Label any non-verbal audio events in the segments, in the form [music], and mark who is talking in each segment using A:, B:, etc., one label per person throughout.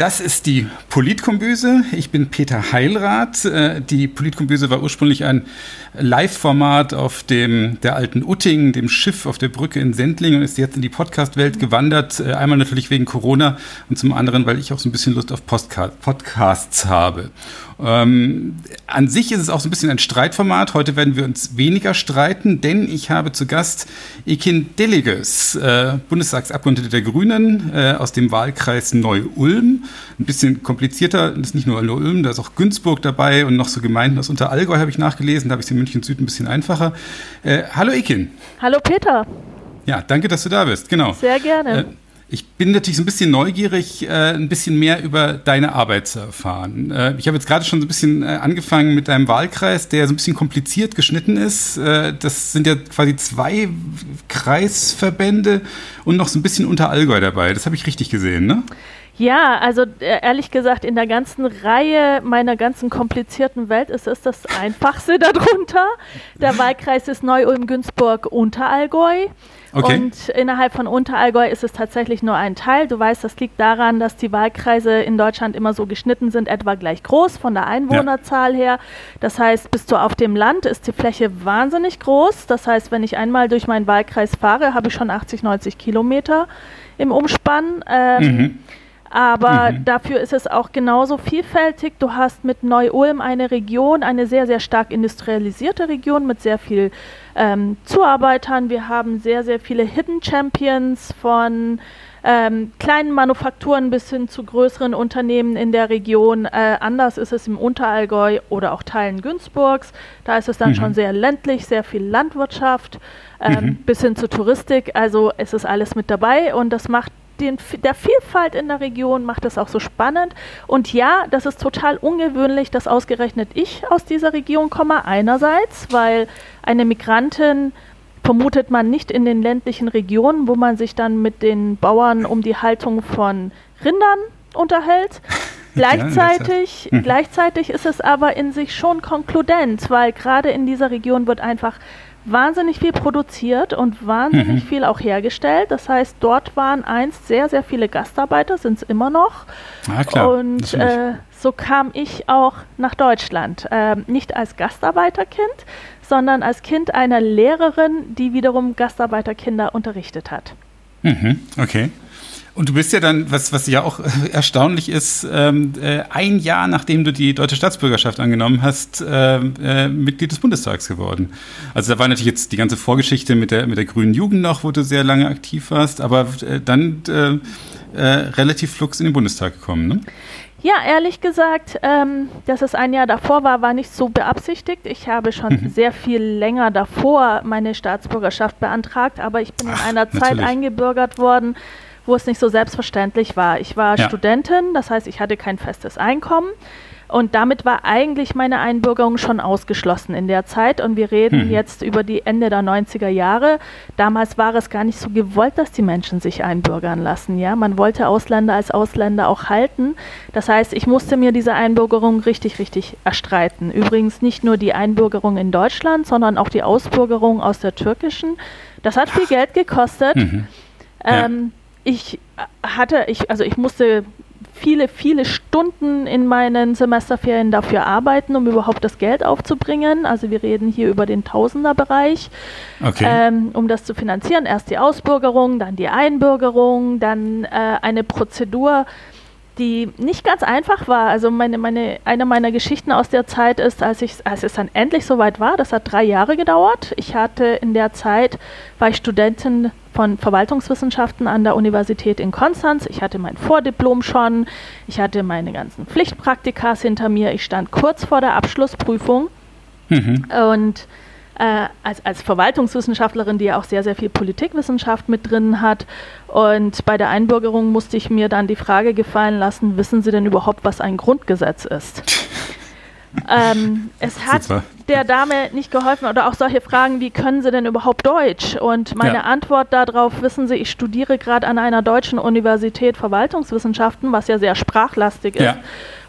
A: Das ist die Politkombüse. Ich bin Peter Heilrath. Äh, die Politkombüse war ursprünglich ein Live-Format auf dem der alten Utting, dem Schiff auf der Brücke in Sendling und ist jetzt in die Podcast-Welt gewandert. Äh, einmal natürlich wegen Corona und zum anderen, weil ich auch so ein bisschen Lust auf Podcasts habe. Ähm, an sich ist es auch so ein bisschen ein Streitformat. Heute werden wir uns weniger streiten, denn ich habe zu Gast Ekin Deliges, äh, Bundestagsabgeordnete der Grünen äh, aus dem Wahlkreis Neu-Ulm. Ein bisschen komplizierter, das ist nicht nur Neu-Ulm, da ist auch Günzburg dabei und noch so Gemeinden aus Unterallgäu habe ich nachgelesen. Da habe ich es in München Süd ein bisschen einfacher. Äh, hallo Ekin.
B: Hallo Peter.
A: Ja, danke, dass du da bist. Genau.
B: Sehr gerne. Äh,
A: ich bin natürlich so ein bisschen neugierig, äh, ein bisschen mehr über deine Arbeit zu erfahren. Äh, ich habe jetzt gerade schon so ein bisschen äh, angefangen mit deinem Wahlkreis, der so ein bisschen kompliziert geschnitten ist. Das sind ja quasi zwei Kreisverbände und noch so ein bisschen unter Allgäu dabei. Das habe ich richtig gesehen, ne?
B: Ja, also ehrlich gesagt, in der ganzen Reihe meiner ganzen komplizierten Welt ist es das Einfachste [laughs] darunter. Der Wahlkreis ist Neu-Ulm-Günzburg-Unterallgäu. Okay. Und innerhalb von Unterallgäu ist es tatsächlich nur ein Teil. Du weißt, das liegt daran, dass die Wahlkreise in Deutschland immer so geschnitten sind, etwa gleich groß von der Einwohnerzahl ja. her. Das heißt, bist du auf dem Land, ist die Fläche wahnsinnig groß. Das heißt, wenn ich einmal durch meinen Wahlkreis fahre, habe ich schon 80, 90 Kilometer im Umspann. Ähm, mhm. Aber mhm. dafür ist es auch genauso vielfältig. Du hast mit Neu-Ulm eine Region, eine sehr, sehr stark industrialisierte Region mit sehr viel ähm, Zuarbeitern. Wir haben sehr, sehr viele Hidden Champions von ähm, kleinen Manufakturen bis hin zu größeren Unternehmen in der Region. Äh, anders ist es im Unterallgäu oder auch Teilen Günzburgs. Da ist es dann mhm. schon sehr ländlich, sehr viel Landwirtschaft ähm, mhm. bis hin zu Touristik. Also es ist alles mit dabei und das macht den, der Vielfalt in der Region macht es auch so spannend. Und ja, das ist total ungewöhnlich, dass ausgerechnet ich aus dieser Region komme. Einerseits, weil eine Migrantin vermutet man nicht in den ländlichen Regionen, wo man sich dann mit den Bauern um die Haltung von Rindern unterhält. [laughs] Gleichzeitig, ja, gleichzeitig ist es aber in sich schon konkludent, weil gerade in dieser Region wird einfach wahnsinnig viel produziert und wahnsinnig mhm. viel auch hergestellt. Das heißt, dort waren einst sehr, sehr viele Gastarbeiter, sind es immer noch.
A: Ah, klar.
B: Und äh, so kam ich auch nach Deutschland. Äh, nicht als Gastarbeiterkind, sondern als Kind einer Lehrerin, die wiederum Gastarbeiterkinder unterrichtet hat.
A: Mhm. Okay. Und du bist ja dann, was, was ja auch erstaunlich ist, ähm, äh, ein Jahr nachdem du die deutsche Staatsbürgerschaft angenommen hast, äh, äh, Mitglied des Bundestags geworden. Also da war natürlich jetzt die ganze Vorgeschichte mit der, mit der grünen Jugend noch, wo du sehr lange aktiv warst, aber äh, dann äh, äh, relativ flugs in den Bundestag gekommen, ne?
B: Ja, ehrlich gesagt, ähm, dass es ein Jahr davor war, war nicht so beabsichtigt. Ich habe schon mhm. sehr viel länger davor meine Staatsbürgerschaft beantragt, aber ich bin Ach, in einer natürlich. Zeit eingebürgert worden, wo es nicht so selbstverständlich war. Ich war ja. Studentin, das heißt, ich hatte kein festes Einkommen. Und damit war eigentlich meine Einbürgerung schon ausgeschlossen in der Zeit. Und wir reden mhm. jetzt über die Ende der 90er Jahre. Damals war es gar nicht so gewollt, dass die Menschen sich einbürgern lassen. Ja, man wollte Ausländer als Ausländer auch halten. Das heißt, ich musste mir diese Einbürgerung richtig, richtig erstreiten. Übrigens nicht nur die Einbürgerung in Deutschland, sondern auch die Ausbürgerung aus der türkischen. Das hat viel Geld gekostet. Mhm. Ja. Ähm, ich hatte, ich, also ich musste viele, viele Stunden in meinen Semesterferien dafür arbeiten, um überhaupt das Geld aufzubringen. Also wir reden hier über den Tausenderbereich, okay. ähm, um das zu finanzieren. Erst die Ausbürgerung, dann die Einbürgerung, dann äh, eine Prozedur, die nicht ganz einfach war. Also meine, meine, eine meiner Geschichten aus der Zeit ist, als, ich, als es dann endlich soweit war, das hat drei Jahre gedauert. Ich hatte in der Zeit, war ich Studentin von Verwaltungswissenschaften an der Universität in Konstanz. Ich hatte mein Vordiplom schon, ich hatte meine ganzen Pflichtpraktikas hinter mir, ich stand kurz vor der Abschlussprüfung mhm. und äh, als, als Verwaltungswissenschaftlerin, die ja auch sehr, sehr viel Politikwissenschaft mit drin hat. Und bei der Einbürgerung musste ich mir dann die Frage gefallen lassen, wissen Sie denn überhaupt, was ein Grundgesetz ist? [laughs] ähm, es hat der Dame nicht geholfen oder auch solche Fragen wie, können Sie denn überhaupt Deutsch? Und meine ja. Antwort darauf, wissen Sie, ich studiere gerade an einer deutschen Universität Verwaltungswissenschaften, was ja sehr sprachlastig ist. Ja.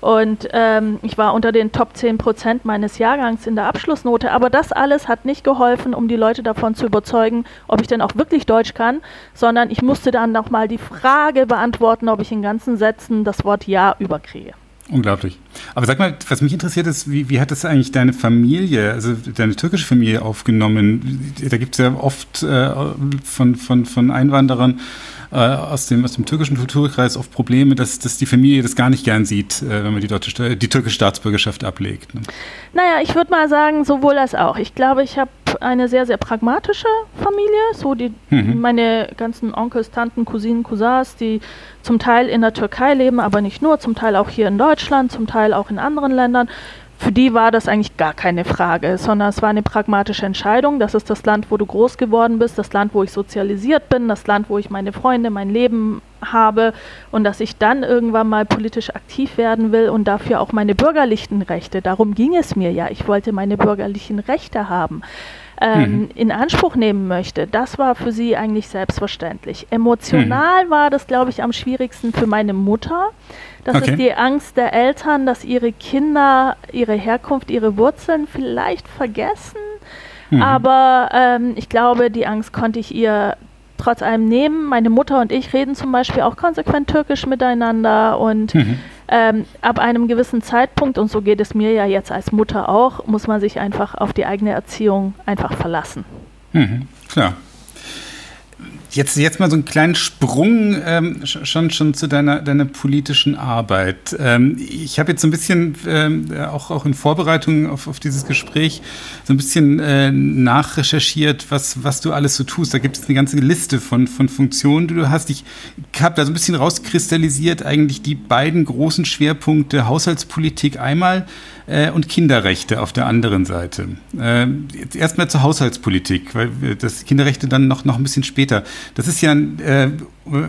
B: Und ähm, ich war unter den Top 10 Prozent meines Jahrgangs in der Abschlussnote. Aber das alles hat nicht geholfen, um die Leute davon zu überzeugen, ob ich denn auch wirklich Deutsch kann, sondern ich musste dann nochmal die Frage beantworten, ob ich in ganzen Sätzen das Wort Ja überkriege.
A: Unglaublich. Aber sag mal, was mich interessiert ist, wie, wie hat das eigentlich deine Familie, also deine türkische Familie aufgenommen? Da gibt es ja oft äh, von, von, von Einwanderern äh, aus, dem, aus dem türkischen Kulturkreis oft Probleme, dass, dass die Familie das gar nicht gern sieht, äh, wenn man die, deutsche, die türkische Staatsbürgerschaft ablegt. Ne?
B: Naja, ich würde mal sagen, sowohl als auch. Ich glaube, ich habe eine sehr, sehr pragmatische Familie. So die, mhm. meine ganzen Onkels, Tanten, Cousinen, Cousins, die zum Teil in der Türkei leben, aber nicht nur, zum Teil auch hier in Deutschland, zum Teil auch in anderen Ländern. Für die war das eigentlich gar keine Frage, sondern es war eine pragmatische Entscheidung. Das ist das Land, wo du groß geworden bist, das Land, wo ich sozialisiert bin, das Land, wo ich meine Freunde, mein Leben habe und dass ich dann irgendwann mal politisch aktiv werden will und dafür auch meine bürgerlichen Rechte, darum ging es mir ja, ich wollte meine bürgerlichen Rechte haben ähm, mhm. in Anspruch nehmen möchte, das war für sie eigentlich selbstverständlich. Emotional mhm. war das, glaube ich, am schwierigsten für meine Mutter. Das okay. ist die Angst der Eltern, dass ihre Kinder ihre Herkunft, ihre Wurzeln vielleicht vergessen. Mhm. Aber ähm, ich glaube, die Angst konnte ich ihr trotz allem nehmen. Meine Mutter und ich reden zum Beispiel auch konsequent türkisch miteinander und mhm. Ähm, ab einem gewissen Zeitpunkt, und so geht es mir ja jetzt als Mutter auch, muss man sich einfach auf die eigene Erziehung einfach verlassen.
A: Mhm. Klar. Jetzt, jetzt mal so einen kleinen Sprung ähm, schon, schon zu deiner, deiner politischen Arbeit. Ähm, ich habe jetzt so ein bisschen, ähm, auch, auch in Vorbereitung auf, auf dieses Gespräch, so ein bisschen äh, nachrecherchiert, was, was du alles so tust. Da gibt es eine ganze Liste von, von Funktionen, die du hast. Ich habe da so ein bisschen rauskristallisiert, eigentlich die beiden großen Schwerpunkte Haushaltspolitik einmal äh, und Kinderrechte auf der anderen Seite. Äh, Erstmal zur Haushaltspolitik, weil das Kinderrechte dann noch, noch ein bisschen später. Das ist ja, äh,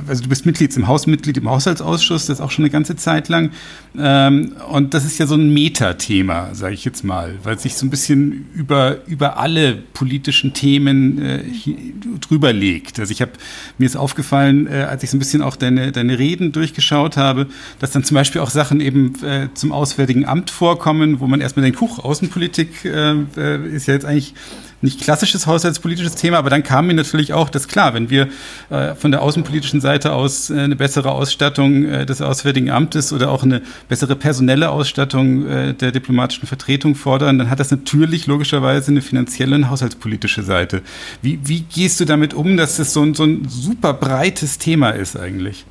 A: also du bist Mitglied im Hausmitglied im Haushaltsausschuss, das auch schon eine ganze Zeit lang. Ähm, und das ist ja so ein Metathema, sage ich jetzt mal, weil es sich so ein bisschen über, über alle politischen Themen äh, drüber legt. Also ich habe mir ist aufgefallen, äh, als ich so ein bisschen auch deine, deine Reden durchgeschaut habe, dass dann zum Beispiel auch Sachen eben äh, zum Auswärtigen Amt vorkommen, wo man erstmal denkt, Huch, Außenpolitik äh, äh, ist ja jetzt eigentlich nicht klassisches haushaltspolitisches Thema, aber dann kam mir natürlich auch das klar, wenn wir äh, von der außenpolitischen Seite aus äh, eine bessere Ausstattung äh, des Auswärtigen Amtes oder auch eine bessere personelle Ausstattung äh, der diplomatischen Vertretung fordern, dann hat das natürlich logischerweise eine finanzielle und haushaltspolitische Seite. Wie, wie gehst du damit um, dass das so ein, so ein super breites Thema ist eigentlich?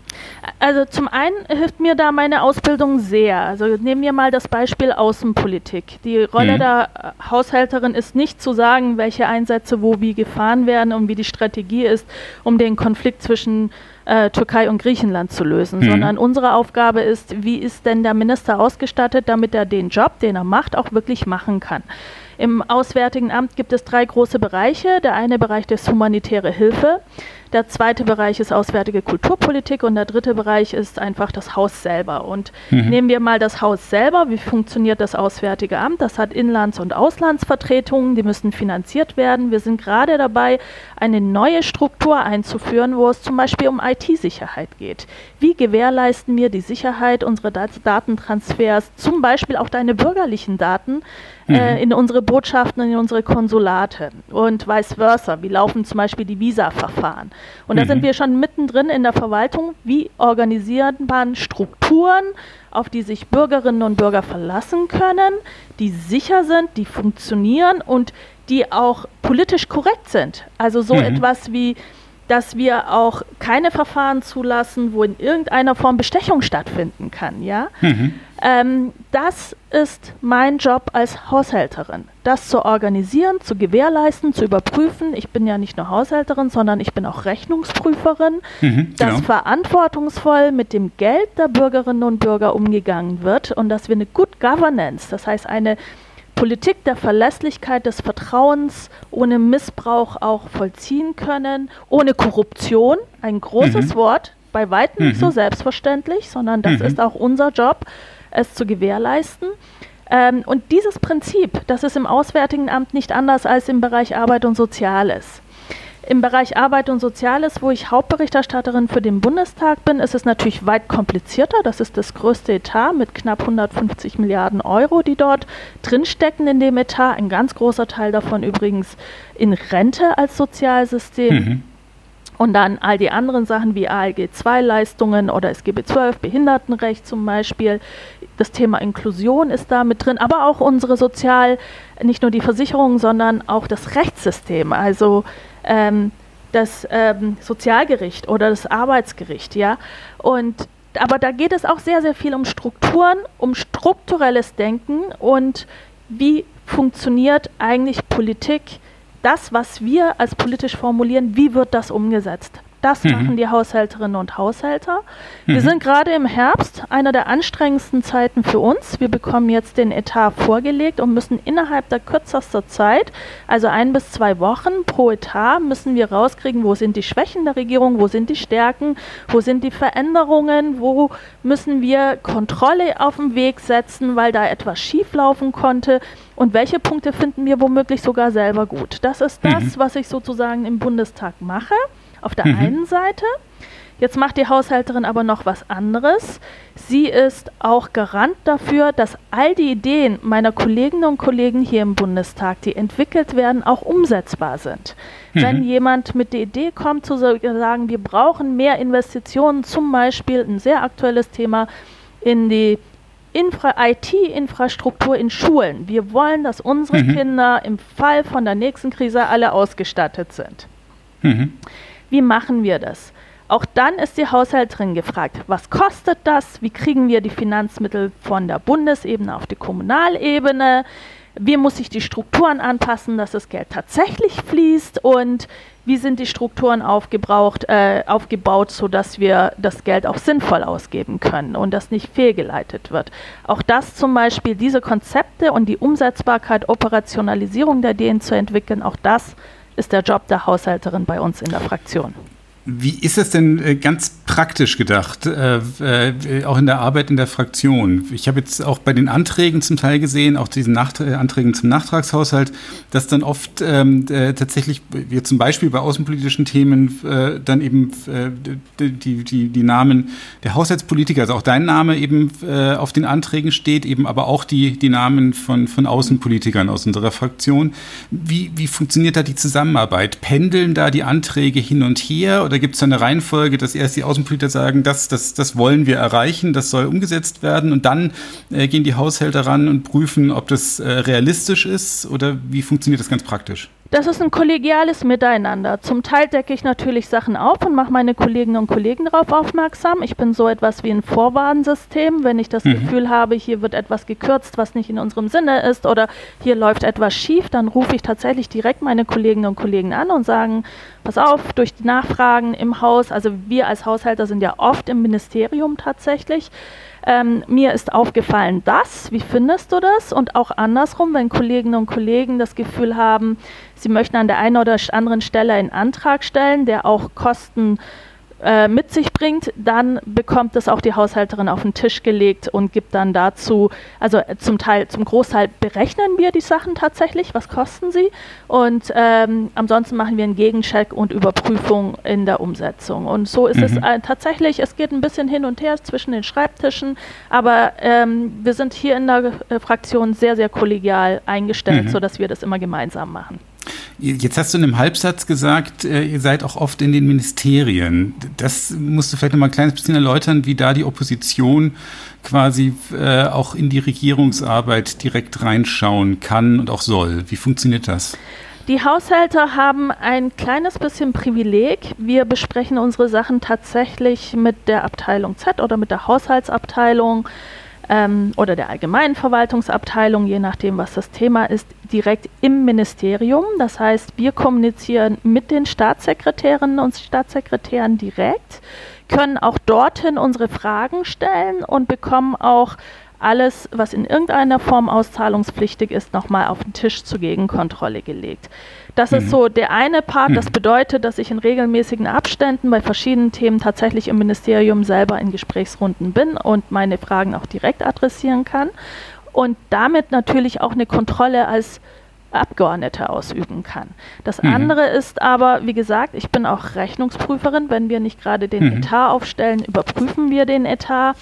B: Also zum einen hilft mir da meine Ausbildung sehr. Also nehmen wir mal das Beispiel Außenpolitik. Die Rolle mhm. der Haushälterin ist nicht zu sagen, welche Einsätze wo wie gefahren werden und wie die Strategie ist, um den Konflikt zwischen äh, Türkei und Griechenland zu lösen, mhm. sondern unsere Aufgabe ist, wie ist denn der Minister ausgestattet, damit er den Job, den er macht, auch wirklich machen kann. Im Auswärtigen Amt gibt es drei große Bereiche. Der eine Bereich ist humanitäre Hilfe. Der zweite Bereich ist auswärtige Kulturpolitik und der dritte Bereich ist einfach das Haus selber. Und mhm. nehmen wir mal das Haus selber. Wie funktioniert das Auswärtige Amt? Das hat Inlands- und Auslandsvertretungen, die müssen finanziert werden. Wir sind gerade dabei, eine neue Struktur einzuführen, wo es zum Beispiel um IT-Sicherheit geht. Wie gewährleisten wir die Sicherheit unserer Datentransfers, zum Beispiel auch deine bürgerlichen Daten, mhm. äh, in unsere Botschaften und in unsere Konsulate und vice versa. Wie laufen zum Beispiel die Visa-Verfahren? Und da mhm. sind wir schon mittendrin in der Verwaltung. Wie organisiert man Strukturen, auf die sich Bürgerinnen und Bürger verlassen können, die sicher sind, die funktionieren und die auch politisch korrekt sind? Also so mhm. etwas wie dass wir auch keine Verfahren zulassen, wo in irgendeiner Form Bestechung stattfinden kann. Ja? Mhm. Ähm, das ist mein Job als Haushälterin, das zu organisieren, zu gewährleisten, zu überprüfen. Ich bin ja nicht nur Haushälterin, sondern ich bin auch Rechnungsprüferin, mhm, dass genau. verantwortungsvoll mit dem Geld der Bürgerinnen und Bürger umgegangen wird und dass wir eine Good Governance, das heißt eine Politik der Verlässlichkeit, des Vertrauens ohne Missbrauch auch vollziehen können, ohne Korruption, ein großes mhm. Wort, bei weitem mhm. nicht so mhm. selbstverständlich, sondern das mhm. ist auch unser Job, es zu gewährleisten. Ähm, und dieses Prinzip, das ist im Auswärtigen Amt nicht anders als im Bereich Arbeit und Soziales. Im Bereich Arbeit und Soziales, wo ich Hauptberichterstatterin für den Bundestag bin, ist es natürlich weit komplizierter. Das ist das größte Etat mit knapp 150 Milliarden Euro, die dort drinstecken in dem Etat. Ein ganz großer Teil davon übrigens in Rente als Sozialsystem. Mhm. Und dann all die anderen Sachen wie ALG-2-Leistungen oder SGB-12, Behindertenrecht zum Beispiel. Das Thema Inklusion ist da mit drin, aber auch unsere Sozial, nicht nur die Versicherungen, sondern auch das Rechtssystem, also ähm, das ähm, Sozialgericht oder das Arbeitsgericht, ja. Und aber da geht es auch sehr, sehr viel um Strukturen, um strukturelles Denken und wie funktioniert eigentlich Politik das, was wir als politisch formulieren, wie wird das umgesetzt? Das mhm. machen die Haushälterinnen und Haushälter. Mhm. Wir sind gerade im Herbst, einer der anstrengendsten Zeiten für uns. Wir bekommen jetzt den Etat vorgelegt und müssen innerhalb der kürzester Zeit, also ein bis zwei Wochen pro Etat, müssen wir rauskriegen, wo sind die Schwächen der Regierung, wo sind die Stärken, wo sind die Veränderungen, wo müssen wir Kontrolle auf den Weg setzen, weil da etwas schieflaufen konnte und welche Punkte finden wir womöglich sogar selber gut. Das ist das, mhm. was ich sozusagen im Bundestag mache auf der mhm. einen Seite. Jetzt macht die Haushälterin aber noch was anderes. Sie ist auch Garant dafür, dass all die Ideen meiner Kolleginnen und Kollegen hier im Bundestag, die entwickelt werden, auch umsetzbar sind. Mhm. Wenn jemand mit der Idee kommt, zu sagen, wir brauchen mehr Investitionen, zum Beispiel ein sehr aktuelles Thema in die IT-Infrastruktur in Schulen. Wir wollen, dass unsere mhm. Kinder im Fall von der nächsten Krise alle ausgestattet sind. Mhm. Wie machen wir das? Auch dann ist die Haushälterin gefragt, was kostet das? Wie kriegen wir die Finanzmittel von der Bundesebene auf die Kommunalebene? Wie muss sich die Strukturen anpassen, dass das Geld tatsächlich fließt? Und wie sind die Strukturen aufgebraucht, äh, aufgebaut, sodass wir das Geld auch sinnvoll ausgeben können und das nicht fehlgeleitet wird? Auch das zum Beispiel, diese Konzepte und die Umsetzbarkeit, Operationalisierung der Ideen zu entwickeln, auch das ist der Job der Haushälterin bei uns in der Fraktion.
A: Wie ist es denn äh, ganz praktisch gedacht, äh, äh, auch in der Arbeit in der Fraktion? Ich habe jetzt auch bei den Anträgen zum Teil gesehen, auch diesen Anträgen zum Nachtragshaushalt, dass dann oft ähm, äh, tatsächlich, wie zum Beispiel bei außenpolitischen Themen, dann eben die, die, die Namen der Haushaltspolitiker, also auch dein Name eben auf den Anträgen steht, eben aber auch die, die Namen von, von Außenpolitikern aus unserer Fraktion. Wie, wie funktioniert da die Zusammenarbeit? Pendeln da die Anträge hin und her? Oder gibt es da eine Reihenfolge, dass erst die Außenpolitiker sagen, das, das, das wollen wir erreichen, das soll umgesetzt werden und dann äh, gehen die Haushälter ran und prüfen, ob das äh, realistisch ist oder wie funktioniert das ganz praktisch?
B: Das ist ein kollegiales Miteinander. Zum Teil decke ich natürlich Sachen auf und mache meine Kolleginnen und Kollegen darauf aufmerksam. Ich bin so etwas wie ein Vorwarnsystem. Wenn ich das mhm. Gefühl habe, hier wird etwas gekürzt, was nicht in unserem Sinne ist oder hier läuft etwas schief, dann rufe ich tatsächlich direkt meine Kolleginnen und Kollegen an und sagen, pass auf, durch die Nachfragen im Haus, also wir als Haushälter sind ja oft im Ministerium tatsächlich, ähm, mir ist aufgefallen, das, wie findest du das? Und auch andersrum, wenn Kolleginnen und Kollegen das Gefühl haben, sie möchten an der einen oder anderen Stelle einen Antrag stellen, der auch Kosten äh, mit sich bringt, dann bekommt es auch die Haushälterin auf den Tisch gelegt und gibt dann dazu, also äh, zum Teil, zum Großteil berechnen wir die Sachen tatsächlich, was kosten sie und ähm, ansonsten machen wir einen Gegencheck und Überprüfung in der Umsetzung. Und so ist mhm. es äh, tatsächlich, es geht ein bisschen hin und her zwischen den Schreibtischen, aber ähm, wir sind hier in der äh, Fraktion sehr, sehr kollegial eingestellt, mhm. sodass wir das immer gemeinsam machen.
A: Jetzt hast du in einem Halbsatz gesagt, äh, ihr seid auch oft in den Ministerien. Das musst du vielleicht noch mal ein kleines bisschen erläutern, wie da die Opposition quasi äh, auch in die Regierungsarbeit direkt reinschauen kann und auch soll. Wie funktioniert das?
B: Die Haushälter haben ein kleines bisschen Privileg. Wir besprechen unsere Sachen tatsächlich mit der Abteilung Z oder mit der Haushaltsabteilung ähm, oder der allgemeinen Verwaltungsabteilung, je nachdem, was das Thema ist, direkt im Ministerium. Das heißt, wir kommunizieren mit den Staatssekretärinnen und Staatssekretären direkt, können auch dorthin unsere Fragen stellen und bekommen auch alles, was in irgendeiner Form auszahlungspflichtig ist, nochmal auf den Tisch zur Gegenkontrolle gelegt. Das mhm. ist so der eine Part. Das mhm. bedeutet, dass ich in regelmäßigen Abständen bei verschiedenen Themen tatsächlich im Ministerium selber in Gesprächsrunden bin und meine Fragen auch direkt adressieren kann. und damit natürlich auch eine Kontrolle als Abgeordnete ausüben kann. Das mhm. andere ist aber, wie gesagt, ich bin auch Rechnungsprüferin. Wenn wir nicht gerade den mhm. Etat aufstellen, überprüfen wir den Etat.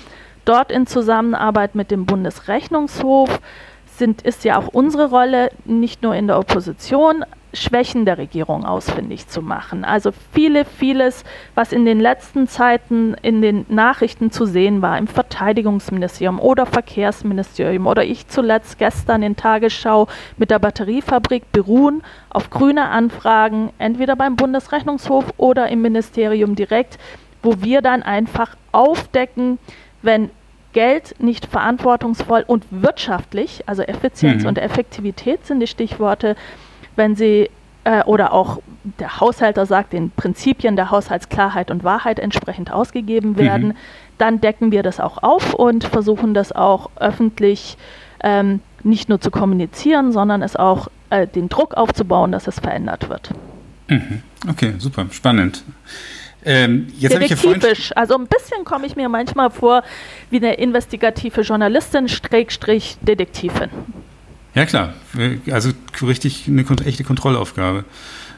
B: Dort in Zusammenarbeit mit dem Bundesrechnungshof sind, ist ja auch unsere Rolle, nicht nur in der Opposition, Schwächen der Regierung ausfindig zu machen. Also viele, vieles, was in den letzten Zeiten in den Nachrichten zu sehen war, im Verteidigungsministerium oder Verkehrsministerium oder ich zuletzt gestern in Tagesschau mit der Batteriefabrik beruhen auf grüne Anfragen, entweder beim Bundesrechnungshof oder im Ministerium direkt, wo wir dann einfach aufdecken, wenn Geld nicht verantwortungsvoll und wirtschaftlich, also Effizienz mhm. und Effektivität sind die Stichworte, wenn sie äh, oder auch der Haushalter sagt, den Prinzipien der Haushaltsklarheit und Wahrheit entsprechend ausgegeben werden, mhm. dann decken wir das auch auf und versuchen das auch öffentlich ähm, nicht nur zu kommunizieren, sondern es auch äh, den Druck aufzubauen, dass es verändert wird.
A: Mhm. Okay, super, spannend.
B: Ähm, Detektivisch. also ein bisschen komme ich mir manchmal vor wie eine investigative Journalistin, Schrägstrich Detektivin.
A: Ja klar, also richtig eine echte Kontrollaufgabe.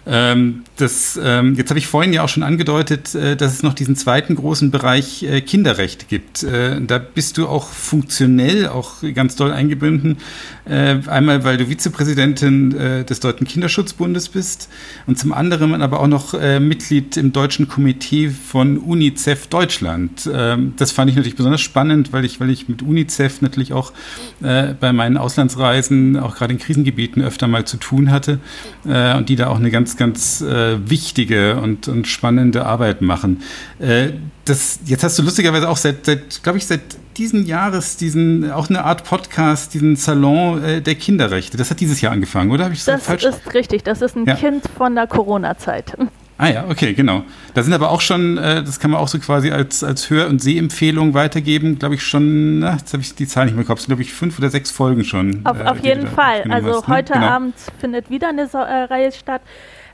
A: Ähm, das, ähm, jetzt habe ich vorhin ja auch schon angedeutet, äh, dass es noch diesen zweiten großen Bereich äh, Kinderrecht gibt. Äh, da bist du auch funktionell auch ganz doll eingebunden. Äh, einmal, weil du Vizepräsidentin äh, des Deutschen Kinderschutzbundes bist und zum anderen aber auch noch äh, Mitglied im Deutschen Komitee von UNICEF Deutschland. Ähm, das fand ich natürlich besonders spannend, weil ich, weil ich mit UNICEF natürlich auch bei meinen Auslandsreisen, auch gerade in Krisengebieten öfter mal zu tun hatte und die da auch eine ganz ganz, ganz äh, wichtige und, und, spannende Arbeit machen. Äh, das, jetzt hast du lustigerweise auch seit, seit glaube ich, seit diesen Jahres diesen, auch eine Art Podcast, diesen Salon äh, der Kinderrechte. Das hat dieses Jahr angefangen, oder?
B: Habe ich das, das falsch? Das ist richtig. Das ist ein ja. Kind von der Corona-Zeit.
A: Ah ja, okay, genau. Da sind aber auch schon, äh, das kann man auch so quasi als, als Hör- und Sehempfehlung weitergeben, glaube ich schon, na, jetzt habe ich die Zahl nicht mehr im Kopf, glaube ich, fünf oder sechs Folgen schon.
B: Auf, äh, auf jeden Fall. Also hast, ne? heute genau. Abend findet wieder eine so äh, Reihe statt.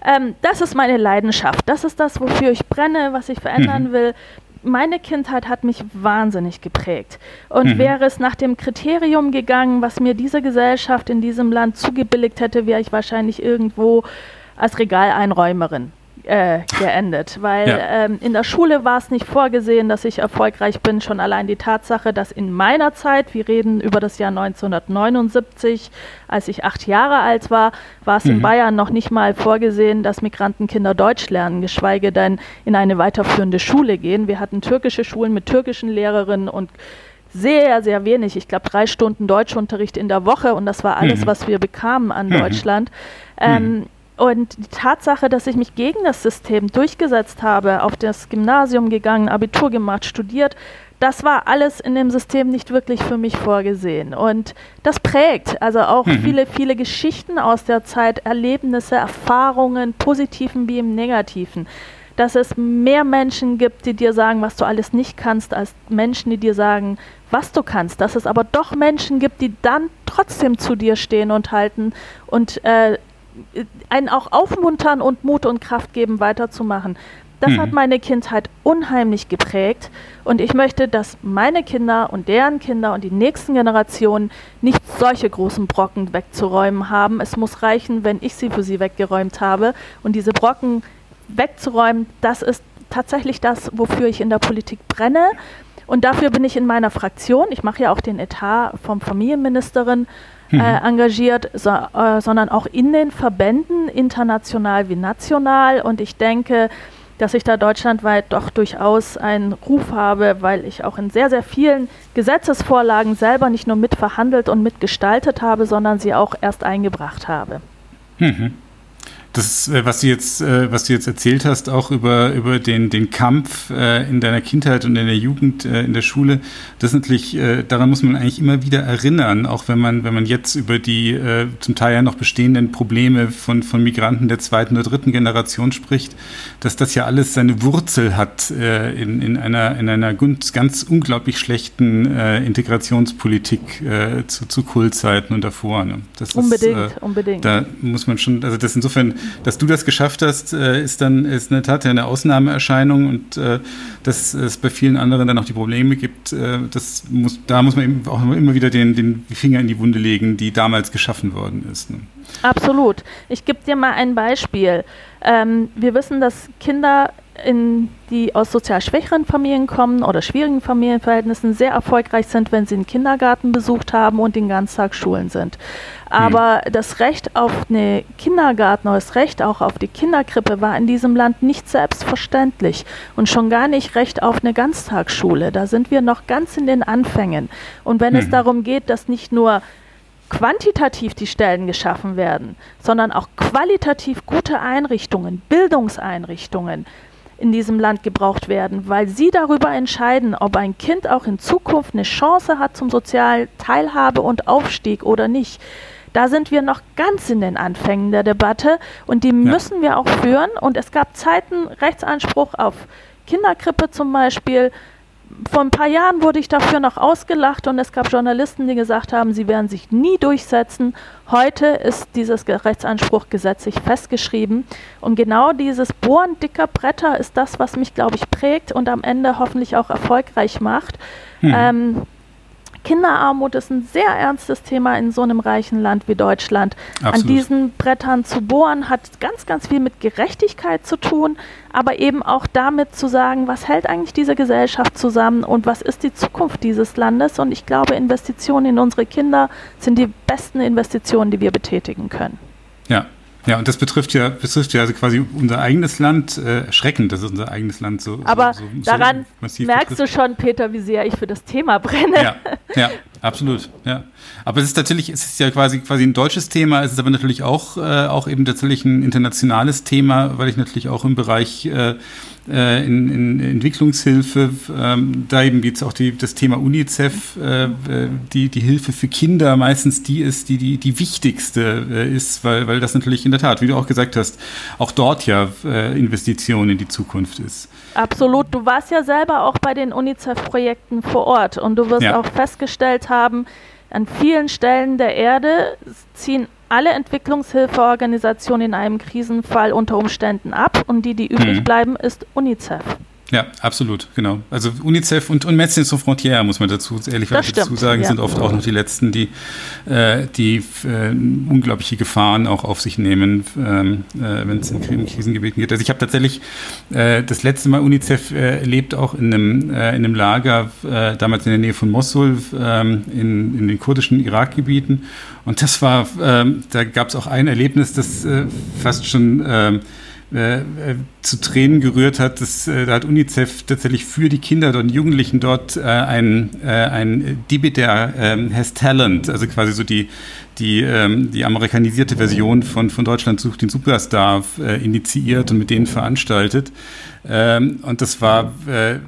B: Ähm, das ist meine Leidenschaft. Das ist das, wofür ich brenne, was ich verändern mhm. will. Meine Kindheit hat mich wahnsinnig geprägt. Und mhm. wäre es nach dem Kriterium gegangen, was mir diese Gesellschaft in diesem Land zugebilligt hätte, wäre ich wahrscheinlich irgendwo als Regaleinräumerin äh, geendet, weil ja. ähm, in der Schule war es nicht vorgesehen, dass ich erfolgreich bin. Schon allein die Tatsache, dass in meiner Zeit, wir reden über das Jahr 1979, als ich acht Jahre alt war, war es mhm. in Bayern noch nicht mal vorgesehen, dass Migrantenkinder Deutsch lernen, geschweige denn in eine weiterführende Schule gehen. Wir hatten türkische Schulen mit türkischen Lehrerinnen und sehr, sehr wenig. Ich glaube, drei Stunden Deutschunterricht in der Woche und das war alles, mhm. was wir bekamen an mhm. Deutschland. Ähm, mhm. Und die Tatsache, dass ich mich gegen das System durchgesetzt habe, auf das Gymnasium gegangen, Abitur gemacht, studiert, das war alles in dem System nicht wirklich für mich vorgesehen. Und das prägt also auch mhm. viele, viele Geschichten aus der Zeit, Erlebnisse, Erfahrungen, positiven wie im negativen. Dass es mehr Menschen gibt, die dir sagen, was du alles nicht kannst, als Menschen, die dir sagen, was du kannst. Dass es aber doch Menschen gibt, die dann trotzdem zu dir stehen und halten und äh, einen auch aufmuntern und Mut und Kraft geben, weiterzumachen. Das mhm. hat meine Kindheit unheimlich geprägt und ich möchte, dass meine Kinder und deren Kinder und die nächsten Generationen nicht solche großen Brocken wegzuräumen haben. Es muss reichen, wenn ich sie für sie weggeräumt habe und diese Brocken wegzuräumen, das ist tatsächlich das, wofür ich in der Politik brenne. Und dafür bin ich in meiner Fraktion, ich mache ja auch den Etat vom Familienministerin, mhm. äh, engagiert, so, äh, sondern auch in den Verbänden, international wie national. Und ich denke, dass ich da deutschlandweit doch durchaus einen Ruf habe, weil ich auch in sehr, sehr vielen Gesetzesvorlagen selber nicht nur mitverhandelt und mitgestaltet habe, sondern sie auch erst eingebracht habe. Mhm
A: das, äh, was du jetzt, äh, was du jetzt erzählt hast, auch über, über den, den Kampf äh, in deiner Kindheit und in der Jugend in der Schule, das natürlich, daran muss man eigentlich immer wieder erinnern, auch wenn man, wenn man jetzt über die zum Teil ja noch bestehenden Probleme von, von Migranten der zweiten oder dritten Generation spricht, dass das ja alles seine Wurzel hat in, in einer, in einer ganz unglaublich schlechten Integrationspolitik zu, zu Kultzeiten und davor. Ne?
B: Das unbedingt, ist, unbedingt.
A: Da muss man schon, also das insofern dass du das geschafft hast, äh, ist dann ist in der Tat eine Ausnahmeerscheinung und äh, dass es bei vielen anderen dann auch die Probleme gibt. Äh, das muss, da muss man eben auch immer wieder den, den Finger in die Wunde legen, die damals geschaffen worden ist. Ne?
B: Absolut. Ich gebe dir mal ein Beispiel. Ähm, wir wissen, dass Kinder in, die aus sozial schwächeren Familien kommen oder schwierigen Familienverhältnissen sehr erfolgreich sind, wenn sie einen Kindergarten besucht haben und in Ganztagsschulen sind. Aber hm. das Recht auf eine Kindergarten oder das Recht auch auf die Kinderkrippe war in diesem Land nicht selbstverständlich und schon gar nicht Recht auf eine Ganztagsschule. Da sind wir noch ganz in den Anfängen. Und wenn hm. es darum geht, dass nicht nur quantitativ die Stellen geschaffen werden, sondern auch qualitativ gute Einrichtungen, Bildungseinrichtungen, in diesem Land gebraucht werden, weil sie darüber entscheiden, ob ein Kind auch in Zukunft eine Chance hat zum sozialen Teilhabe und Aufstieg oder nicht. Da sind wir noch ganz in den Anfängen der Debatte und die ja. müssen wir auch führen. Und es gab Zeiten, Rechtsanspruch auf Kinderkrippe zum Beispiel, vor ein paar Jahren wurde ich dafür noch ausgelacht und es gab Journalisten, die gesagt haben, sie werden sich nie durchsetzen. Heute ist dieses Rechtsanspruch gesetzlich festgeschrieben und genau dieses Bohren dicker Bretter ist das, was mich, glaube ich, prägt und am Ende hoffentlich auch erfolgreich macht. Hm. Ähm, Kinderarmut ist ein sehr ernstes Thema in so einem reichen Land wie Deutschland. Absolut. An diesen Brettern zu bohren hat ganz, ganz viel mit Gerechtigkeit zu tun, aber eben auch damit zu sagen, was hält eigentlich diese Gesellschaft zusammen und was ist die Zukunft dieses Landes. Und ich glaube, Investitionen in unsere Kinder sind die besten Investitionen, die wir betätigen können.
A: Ja, ja, und das betrifft ja, betrifft ja also quasi unser eigenes Land. Äh, erschreckend, dass unser eigenes Land so.
B: Aber
A: so,
B: so, daran so merkst betrifft. du schon, Peter, wie sehr ich für das Thema brenne.
A: Ja, ja [laughs] absolut. Ja. Aber es ist natürlich, es ist ja quasi, quasi ein deutsches Thema, es ist aber natürlich auch, äh, auch eben tatsächlich ein internationales Thema, weil ich natürlich auch im Bereich äh, äh, in, in Entwicklungshilfe. Ähm, da eben es auch die, das Thema UNICEF, äh, die, die Hilfe für Kinder meistens die ist, die die, die wichtigste äh, ist, weil, weil das natürlich in der Tat, wie du auch gesagt hast, auch dort ja äh, Investition in die Zukunft ist.
B: Absolut. Du warst ja selber auch bei den UNICEF-Projekten vor Ort und du wirst ja. auch festgestellt haben, an vielen Stellen der Erde ziehen alle Entwicklungshilfeorganisationen in einem Krisenfall unter Umständen ab und die, die übrig mhm. bleiben, ist UNICEF.
A: Ja, absolut, genau. Also UNICEF und, und Médecins Sans Frontières, muss man dazu ehrlich dazu sagen, ja. sind oft auch noch die Letzten, die, äh, die äh, unglaubliche Gefahren auch auf sich nehmen, ähm, äh, wenn es in Krisengebieten geht. Also ich habe tatsächlich äh, das letzte Mal UNICEF äh, erlebt, auch in einem, äh, in einem Lager, damals in der Nähe von Mosul, ähm, in, in den kurdischen Irakgebieten. Und das war, ähm, da gab es auch ein Erlebnis, das fast schon ähm, äh, zu Tränen gerührt hat. Das, äh, da hat UNICEF tatsächlich für die Kinder und Jugendlichen dort äh, ein, äh, ein Debitor ähm, Has Talent, also quasi so die, die, ähm, die amerikanisierte Version von, von Deutschland sucht den Superstar äh, initiiert und mit denen veranstaltet. Ähm, und das war äh,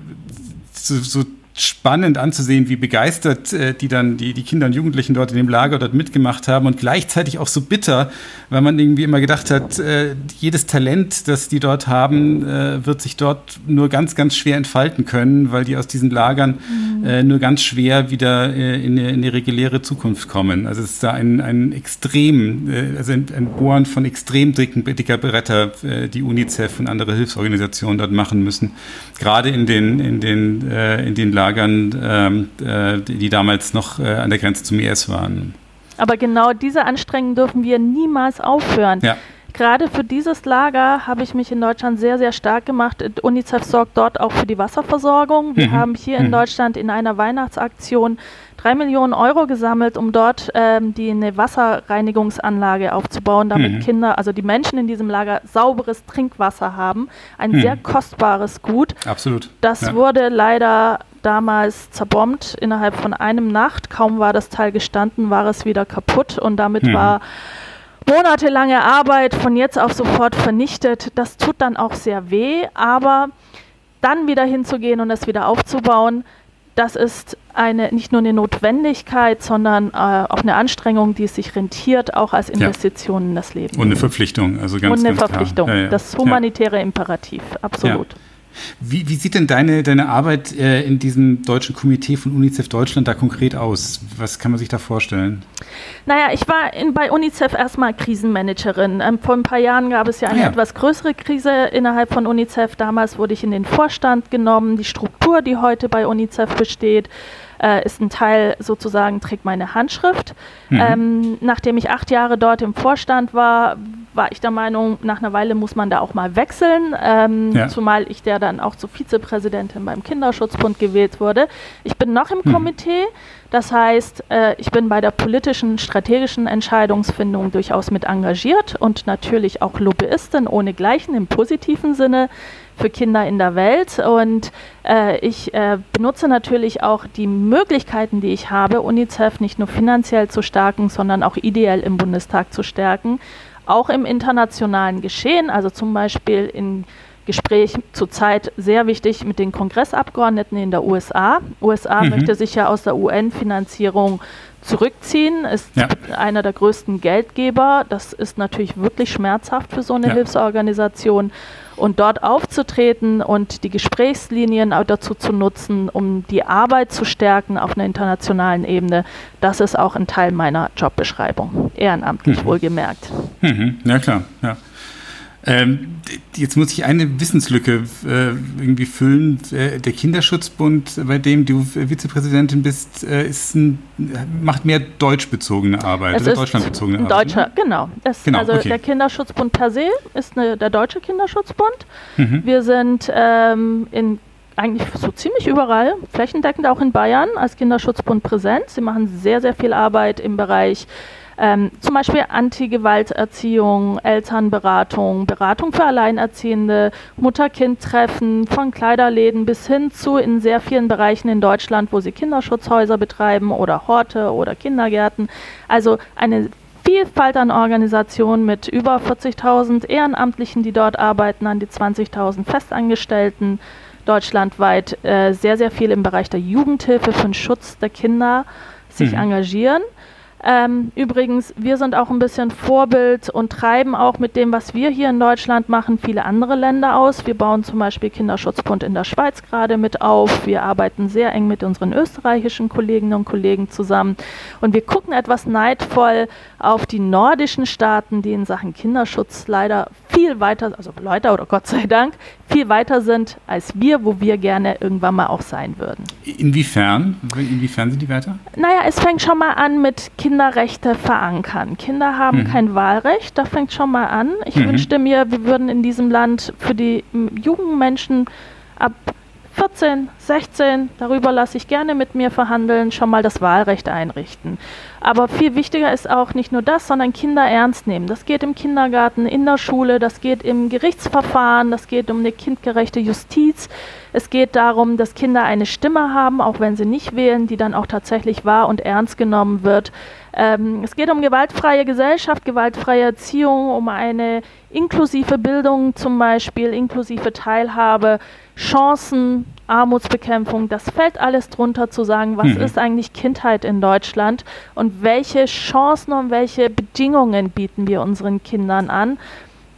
A: so, so spannend anzusehen, wie begeistert äh, die dann die, die Kinder und Jugendlichen dort in dem Lager dort mitgemacht haben und gleichzeitig auch so bitter, weil man irgendwie immer gedacht hat, äh, jedes Talent, das die dort haben, äh, wird sich dort nur ganz, ganz schwer entfalten können, weil die aus diesen Lagern mhm. Äh, nur ganz schwer wieder äh, in, in, die reguläre Zukunft kommen. Also es ist da ein, ein extrem, äh, also ein, ein, Bohren von extrem dicken, dicker Bretter, die UNICEF und andere Hilfsorganisationen dort machen müssen. Gerade in den, in den, in den Lagern Lagern, ähm, äh, die damals noch äh, an der Grenze zum IS waren.
B: Aber genau diese Anstrengungen dürfen wir niemals aufhören. Ja. Gerade für dieses Lager habe ich mich in Deutschland sehr, sehr stark gemacht. UNICEF sorgt dort auch für die Wasserversorgung. Wir mhm. haben hier in mhm. Deutschland in einer Weihnachtsaktion drei Millionen Euro gesammelt, um dort ähm, die eine Wasserreinigungsanlage aufzubauen, damit mhm. Kinder, also die Menschen in diesem Lager sauberes Trinkwasser haben. Ein mhm. sehr kostbares Gut.
A: Absolut.
B: Das ja. wurde leider damals zerbombt innerhalb von einem Nacht. Kaum war das Teil gestanden, war es wieder kaputt und damit mhm. war monatelange Arbeit von jetzt auf sofort vernichtet. Das tut dann auch sehr weh, aber dann wieder hinzugehen und es wieder aufzubauen, das ist eine, nicht nur eine Notwendigkeit, sondern äh, auch eine Anstrengung, die sich rentiert, auch als Investition ja. in das Leben.
A: Und eine Verpflichtung, also ganz
B: Und eine
A: ganz
B: Verpflichtung, ja, ja. das humanitäre Imperativ, absolut.
A: Wie, wie, sieht denn deine, deine Arbeit äh, in diesem deutschen Komitee von UNICEF Deutschland da konkret aus? Was kann man sich da vorstellen?
B: Naja, ich war in, bei UNICEF erstmal Krisenmanagerin. Ähm, vor ein paar Jahren gab es ja eine ah, ja. etwas größere Krise innerhalb von UNICEF. Damals wurde ich in den Vorstand genommen. Die Struktur, die heute bei UNICEF besteht, äh, ist ein Teil sozusagen, trägt meine Handschrift. Mhm. Ähm, nachdem ich acht Jahre dort im Vorstand war, war ich der Meinung, nach einer Weile muss man da auch mal wechseln, ähm, ja. zumal ich der dann auch zur Vizepräsidentin beim Kinderschutzbund gewählt wurde. Ich bin noch im mhm. Komitee, das heißt, äh, ich bin bei der politischen, strategischen Entscheidungsfindung durchaus mit engagiert und natürlich auch Lobbyistin ohnegleichen im positiven Sinne für Kinder in der Welt. Und äh, ich äh, benutze natürlich auch die Möglichkeiten, die ich habe, UNICEF nicht nur finanziell zu stärken, sondern auch ideell im Bundestag zu stärken, auch im internationalen Geschehen, also zum Beispiel in Gespräch zurzeit sehr wichtig mit den Kongressabgeordneten in der USA. USA mhm. möchte sich ja aus der UN-Finanzierung zurückziehen, ist ja. einer der größten Geldgeber. Das ist natürlich wirklich schmerzhaft für so eine ja. Hilfsorganisation und dort aufzutreten und die Gesprächslinien auch dazu zu nutzen, um die Arbeit zu stärken auf einer internationalen Ebene, das ist auch ein Teil meiner Jobbeschreibung, ehrenamtlich mhm. wohlgemerkt.
A: Mhm. Ja klar, ja. Ähm, jetzt muss ich eine Wissenslücke äh, irgendwie füllen. Äh, der Kinderschutzbund, bei dem du Vizepräsidentin bist, äh, ist ein, macht mehr deutschbezogene Arbeit,
B: es oder deutschlandbezogene Arbeit. Deutscher, ne? genau. Es, genau. Also okay. der Kinderschutzbund per se ist eine, der deutsche Kinderschutzbund. Mhm. Wir sind ähm, in eigentlich so ziemlich überall, flächendeckend auch in Bayern als Kinderschutzbund präsent. Sie machen sehr, sehr viel Arbeit im Bereich ähm, zum Beispiel Anti-Gewalterziehung, Elternberatung, Beratung für Alleinerziehende, Mutter-Kind-Treffen, von Kleiderläden bis hin zu in sehr vielen Bereichen in Deutschland, wo sie Kinderschutzhäuser betreiben oder Horte oder Kindergärten. Also eine Vielfalt an Organisationen mit über 40.000 Ehrenamtlichen, die dort arbeiten, an die 20.000 Festangestellten deutschlandweit, äh, sehr, sehr viel im Bereich der Jugendhilfe für den Schutz der Kinder sich mhm. engagieren. Ähm, übrigens, wir sind auch ein bisschen Vorbild und treiben auch mit dem, was wir hier in Deutschland machen, viele andere Länder aus. Wir bauen zum Beispiel Kinderschutzbund in der Schweiz gerade mit auf. Wir arbeiten sehr eng mit unseren österreichischen Kolleginnen und Kollegen zusammen. Und wir gucken etwas neidvoll auf die nordischen Staaten, die in Sachen Kinderschutz leider viel weiter, also Leute oder Gott sei Dank, viel weiter sind als wir, wo wir gerne irgendwann mal auch sein würden.
A: Inwiefern? Inwiefern sind die weiter?
B: Naja, es fängt schon mal an mit Kinderrechte verankern. Kinder haben mhm. kein Wahlrecht, da fängt schon mal an. Ich mhm. wünschte mir, wir würden in diesem Land für die jungen Menschen ab 14, 16, darüber lasse ich gerne mit mir verhandeln, schon mal das Wahlrecht einrichten. Aber viel wichtiger ist auch nicht nur das, sondern Kinder ernst nehmen. Das geht im Kindergarten, in der Schule, das geht im Gerichtsverfahren, das geht um eine kindgerechte Justiz. Es geht darum, dass Kinder eine Stimme haben, auch wenn sie nicht wählen, die dann auch tatsächlich wahr und ernst genommen wird. Ähm, es geht um gewaltfreie Gesellschaft, gewaltfreie Erziehung, um eine inklusive Bildung zum Beispiel, inklusive Teilhabe, Chancen, Armutsbekämpfung, das fällt alles drunter zu sagen, was mhm. ist eigentlich Kindheit in Deutschland und welche Chancen und welche Bedingungen bieten wir unseren Kindern an.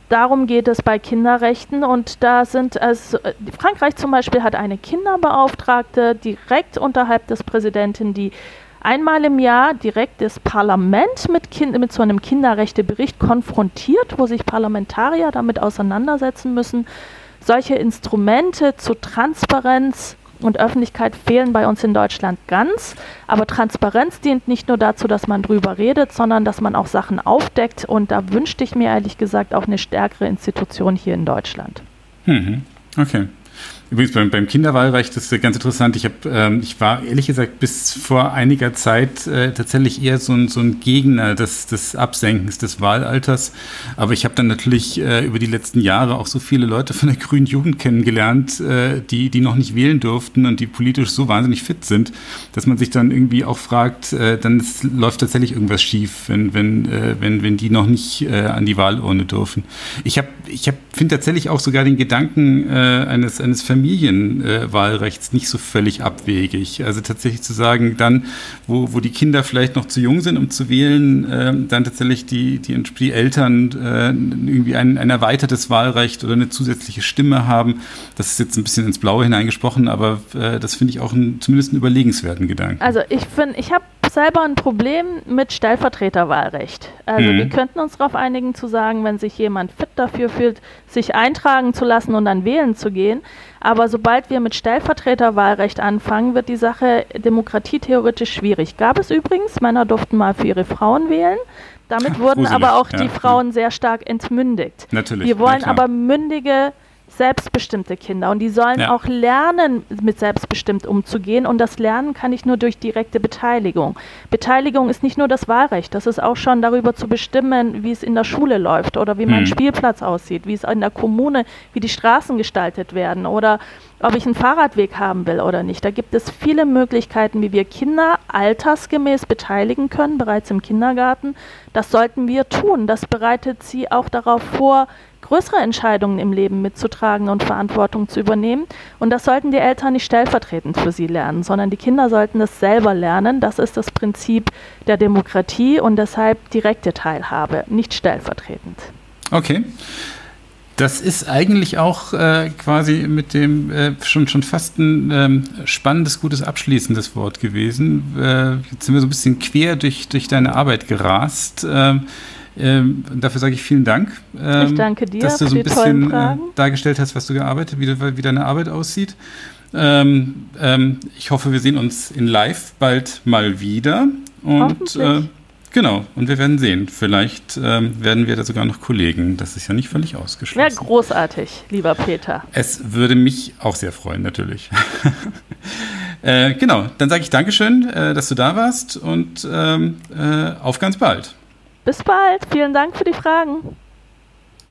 B: Darum geht es bei Kinderrechten und da sind also Frankreich zum Beispiel hat eine Kinderbeauftragte direkt unterhalb des Präsidenten, die einmal im Jahr direkt das Parlament mit, kind, mit so einem Kinderrechtebericht konfrontiert, wo sich Parlamentarier damit auseinandersetzen müssen solche Instrumente zu Transparenz und Öffentlichkeit fehlen bei uns in Deutschland ganz. Aber Transparenz dient nicht nur dazu, dass man drüber redet, sondern dass man auch Sachen aufdeckt. Und da wünschte ich mir ehrlich gesagt auch eine stärkere Institution hier in Deutschland.
A: Mhm. Okay. Übrigens beim, beim Kinderwahlrecht ist ganz interessant. Ich, hab, ähm, ich war ehrlich gesagt bis vor einiger Zeit äh, tatsächlich eher so ein, so ein Gegner des, des Absenkens des Wahlalters. Aber ich habe dann natürlich äh, über die letzten Jahre auch so viele Leute von der [laughs] Grünen Jugend kennengelernt, äh, die, die noch nicht wählen durften und die politisch so wahnsinnig fit sind, dass man sich dann irgendwie auch fragt, äh, dann ist, läuft tatsächlich irgendwas schief, wenn, wenn, äh, wenn, wenn die noch nicht äh, an die Wahlurne dürfen. Ich, ich finde tatsächlich auch sogar den Gedanken eines, eines Familien Familienwahlrechts nicht so völlig abwegig. Also tatsächlich zu sagen, dann, wo, wo die Kinder vielleicht noch zu jung sind, um zu wählen, äh, dann tatsächlich die, die, die Eltern äh, irgendwie ein, ein erweitertes Wahlrecht oder eine zusätzliche Stimme haben. Das ist jetzt ein bisschen ins Blaue hineingesprochen, aber äh, das finde ich auch ein, zumindest einen überlegenswerten Gedanken.
B: Also ich finde, ich habe selber ein Problem mit Stellvertreterwahlrecht. Also mhm. wir könnten uns darauf einigen zu sagen, wenn sich jemand fit dafür fühlt, sich eintragen zu lassen und dann wählen zu gehen. Aber sobald wir mit Stellvertreterwahlrecht anfangen, wird die Sache demokratietheoretisch schwierig. Gab es übrigens, Männer durften mal für ihre Frauen wählen. Damit wurden Gruselig, aber auch ja. die Frauen sehr stark entmündigt.
A: Natürlich.
B: Wir wollen aber mündige selbstbestimmte Kinder und die sollen ja. auch lernen, mit selbstbestimmt umzugehen und das Lernen kann ich nur durch direkte Beteiligung. Beteiligung ist nicht nur das Wahlrecht, das ist auch schon darüber zu bestimmen, wie es in der Schule läuft oder wie mein mhm. Spielplatz aussieht, wie es in der Kommune, wie die Straßen gestaltet werden oder ob ich einen Fahrradweg haben will oder nicht. Da gibt es viele Möglichkeiten, wie wir Kinder altersgemäß beteiligen können, bereits im Kindergarten. Das sollten wir tun. Das bereitet sie auch darauf vor, größere Entscheidungen im Leben mitzutragen und Verantwortung zu übernehmen. Und das sollten die Eltern nicht stellvertretend für sie lernen, sondern die Kinder sollten es selber lernen. Das ist das Prinzip der Demokratie und deshalb direkte Teilhabe, nicht stellvertretend.
A: Okay. Das ist eigentlich auch äh, quasi mit dem äh, schon, schon fast ein ähm, spannendes, gutes, abschließendes Wort gewesen. Äh, jetzt sind wir so ein bisschen quer durch, durch deine Arbeit gerast. Ähm, ähm, dafür sage ich vielen Dank.
B: Ähm, ich danke dir,
A: dass du so ein bisschen äh, dargestellt hast, was du gearbeitet, wie, wie deine Arbeit aussieht. Ähm, ähm, ich hoffe, wir sehen uns in Live bald mal wieder. Und äh, genau, und wir werden sehen. Vielleicht ähm, werden wir da sogar noch Kollegen. Das ist ja nicht völlig ausgeschlossen.
B: Wäre großartig, lieber Peter.
A: Es würde mich auch sehr freuen, natürlich. [laughs] äh, genau, dann sage ich Dankeschön, äh, dass du da warst und ähm, äh, auf ganz bald.
B: Bis bald. Vielen Dank für die Fragen.